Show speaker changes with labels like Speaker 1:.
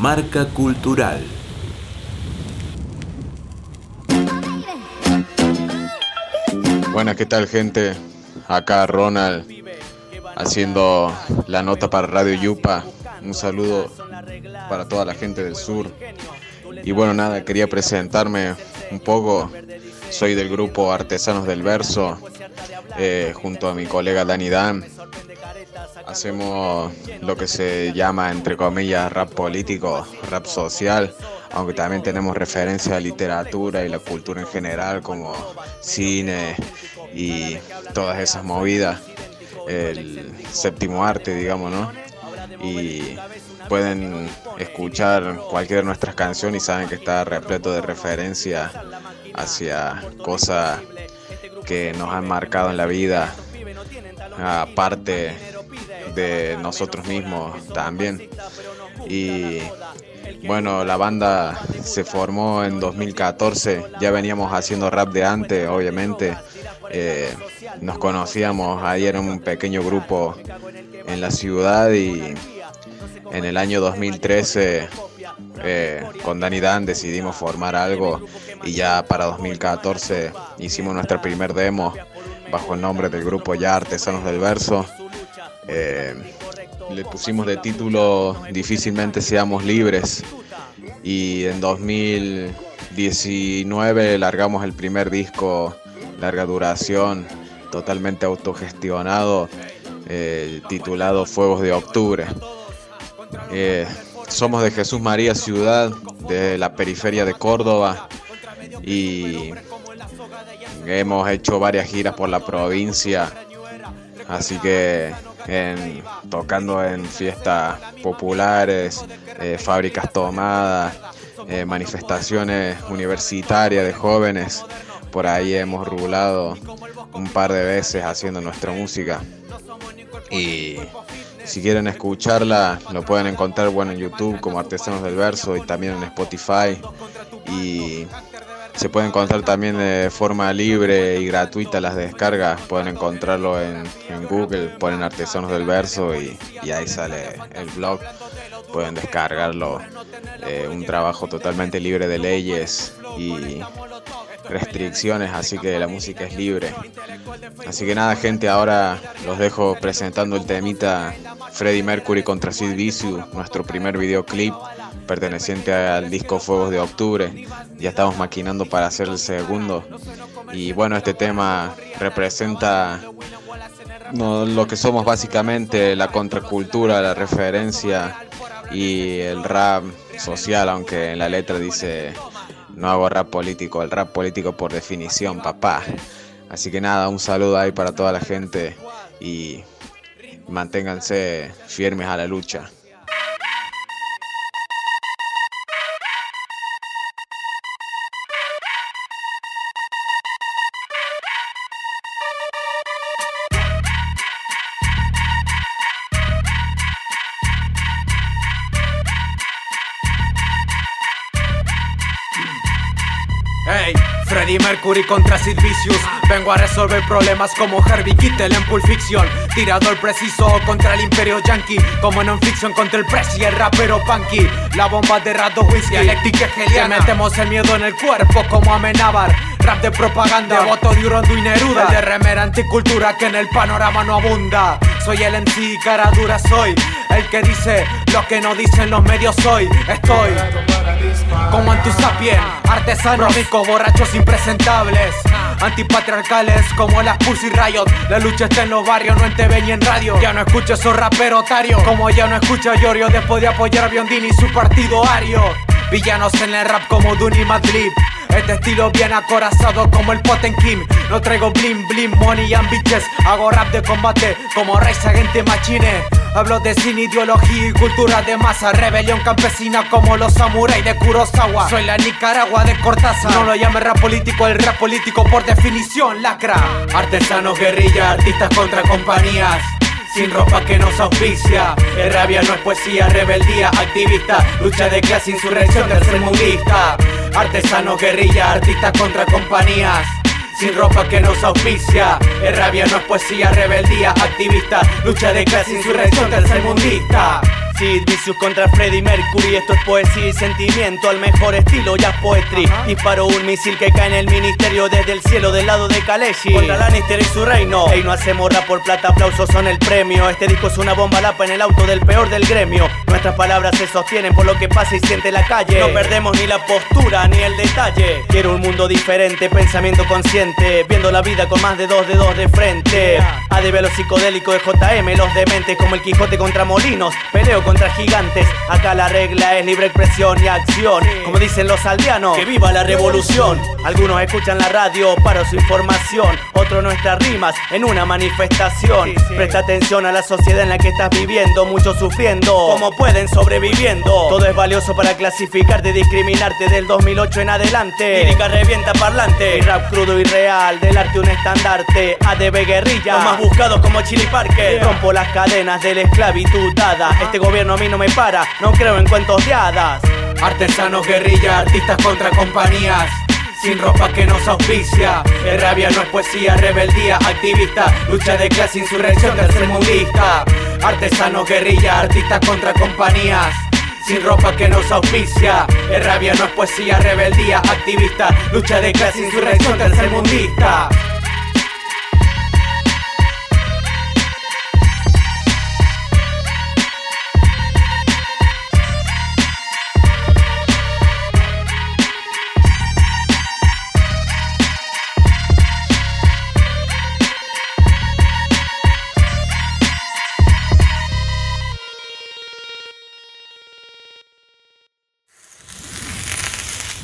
Speaker 1: Marca Cultural.
Speaker 2: Buenas, ¿qué tal gente? Acá Ronald haciendo la nota para Radio Yupa. Un saludo para toda la gente del sur. Y bueno, nada, quería presentarme un poco. Soy del grupo Artesanos del Verso, eh, junto a mi colega Dani Dan. Hacemos lo que se llama, entre comillas, rap político, rap social, aunque también tenemos referencia a literatura y la cultura en general, como cine y todas esas movidas, el séptimo arte, digamos, ¿no? Y pueden escuchar cualquiera de nuestras canciones y saben que está repleto de referencia hacia cosas que nos han marcado en la vida, aparte de nosotros mismos también. Y bueno, la banda se formó en 2014, ya veníamos haciendo rap de antes, obviamente. Eh, nos conocíamos, ahí era un pequeño grupo en la ciudad y en el año 2013 eh, con Danny Dan decidimos formar algo y ya para 2014 hicimos nuestra primer demo bajo el nombre del grupo ya Artesanos del Verso. Eh, le pusimos de título Difícilmente seamos libres y en 2019 largamos el primer disco larga duración totalmente autogestionado eh, titulado Fuegos de Octubre. Eh, somos de Jesús María Ciudad, de la periferia de Córdoba y hemos hecho varias giras por la provincia, así que tocando en fiestas populares, eh, fábricas tomadas, eh, manifestaciones universitarias de jóvenes. Por ahí hemos rulado un par de veces haciendo nuestra música. Y si quieren escucharla, lo pueden encontrar bueno en YouTube como Artesanos del Verso y también en Spotify. Y se puede encontrar también de forma libre y gratuita las descargas. Pueden encontrarlo en, Google, ponen Artesanos del Verso y, ahí sale el blog. Pueden descargarlo. Eh, un trabajo totalmente libre de leyes y restricciones, así que la música es libre. Así que nada, gente, ahora los dejo presentando el temita Freddie Mercury contra Sid Vicious, nuestro primer videoclip perteneciente al disco Fuegos de Octubre. Ya estamos maquinando para hacer el segundo. Y bueno, este tema representa lo que somos básicamente, la contracultura, la referencia y el rap social, aunque en la letra dice no hago rap político, el rap político por definición, papá. Así que nada, un saludo ahí para toda la gente y manténganse firmes a la lucha.
Speaker 3: Freddie Mercury contra Sid Vicious. Vengo a resolver problemas como Harvey Keitel en Pulp Fiction. Tirador preciso contra el imperio yankee. Como en fiction contra el press y el rapero punky. La bomba de rato whisky, dialéctica geliana metemos el miedo en el cuerpo como Amenábar. Rap de propaganda, voto de Urondo y Neruda. El de remera anticultura que en el panorama no abunda. Soy el MC, cara dura soy. El que dice lo que no dicen los medios hoy. Estoy como antusapien, artesanos ricos, borrachos impresentables. Antipatriarcales como las Pussy Riot. La lucha está en los barrios, no en TV ni en radio. Ya no escucho esos raperos tarios Como ya no escucha Yorio después de apoyar a Biondini y su partido Ario. Villanos en el rap como Duni Madlib este estilo bien acorazado como el Kim. No traigo blim blim, money and bitches. Hago rap de combate como Rise Agente Machine. Hablo de cine, ideología y cultura de masa. Rebelión campesina como los samuráis de Kurosawa. Soy la Nicaragua de Cortázar. No lo llame rap político, el rap político por definición lacra. Artesanos, guerrilla, artistas contra compañías. Sin ropa que nos auspicia. El rabia no es poesía, rebeldía, activista, lucha de clase, insurrección del Artesanos, guerrilla, artistas contra compañías. Sin ropa que nos auspicia, el rabia no es poesía, rebeldía, activista, lucha de clase, insurrección del mundista.
Speaker 1: Sid Vicious contra Freddy Mercury. Esto es poesía y sentimiento al mejor estilo jazz poetry. Disparo un misil que cae en el ministerio desde el cielo del lado de Kaleshi. Contra Lannister y su reino. Ey, no hacemos rap por plata, aplausos son el premio. Este disco es una bomba lapa en el auto del peor del gremio. Nuestras palabras se sostienen por lo que pasa y siente la calle. No perdemos ni la postura ni el detalle. Quiero un mundo diferente, pensamiento consciente. Viendo la vida con más de dos dedos de frente. ADB los psicodélicos de JM, los dementes como el Quijote contra molinos. Peleo contra gigantes. Acá la regla es libre expresión y acción. Como dicen los aldeanos, que viva la revolución. Algunos escuchan la radio para su información. Otros nuestras rimas en una manifestación. Presta atención a la sociedad en la que estás viviendo. Muchos sufriendo. Como pueden sobreviviendo. Todo es valioso para clasificarte, discriminarte del 2008 en adelante. Lírica revienta parlante. rap crudo y real, del arte un estandarte. ADB guerrilla, los más buscados como Chili Parker. Rompo las cadenas de la esclavitud dada. Este gobierno a mí no me para, no creo en cuentos de hadas.
Speaker 3: Artesanos, guerrilla, artistas contra compañías. Sin ropa que nos auspicia, el rabia no es poesía, rebeldía, activista, lucha de clase, insurrección tercermundista. Artesanos, guerrilla, artistas contra compañías. Sin ropa que nos auspicia, el rabia no es poesía, rebeldía, activista, lucha de clase, insurrección tercermundista.